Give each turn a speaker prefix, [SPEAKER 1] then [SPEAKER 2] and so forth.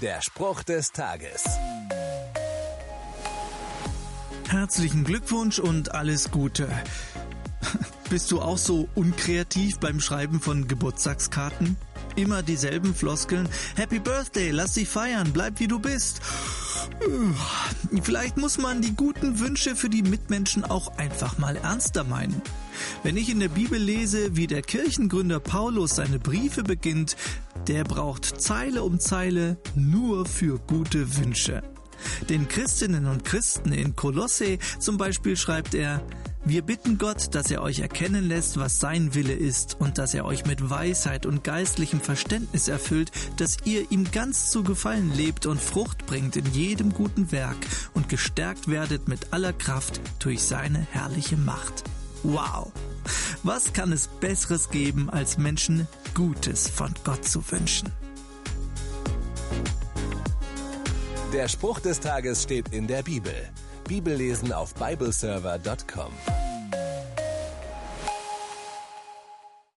[SPEAKER 1] Der Spruch des Tages.
[SPEAKER 2] Herzlichen Glückwunsch und alles Gute. Bist du auch so unkreativ beim Schreiben von Geburtstagskarten? Immer dieselben Floskeln. Happy Birthday, lass dich feiern, bleib wie du bist. Vielleicht muss man die guten Wünsche für die Mitmenschen auch einfach mal ernster meinen. Wenn ich in der Bibel lese, wie der Kirchengründer Paulus seine Briefe beginnt, der braucht Zeile um Zeile nur für gute Wünsche. Den Christinnen und Christen in Kolosse zum Beispiel schreibt er, wir bitten Gott, dass er euch erkennen lässt, was sein Wille ist und dass er euch mit Weisheit und geistlichem Verständnis erfüllt, dass ihr ihm ganz zu Gefallen lebt und Frucht bringt in jedem guten Werk und gestärkt werdet mit aller Kraft durch seine herrliche Macht. Wow! Was kann es Besseres geben, als Menschen Gutes von Gott zu wünschen?
[SPEAKER 1] Der Spruch des Tages steht in der Bibel. Bibellesen auf bibleserver.com.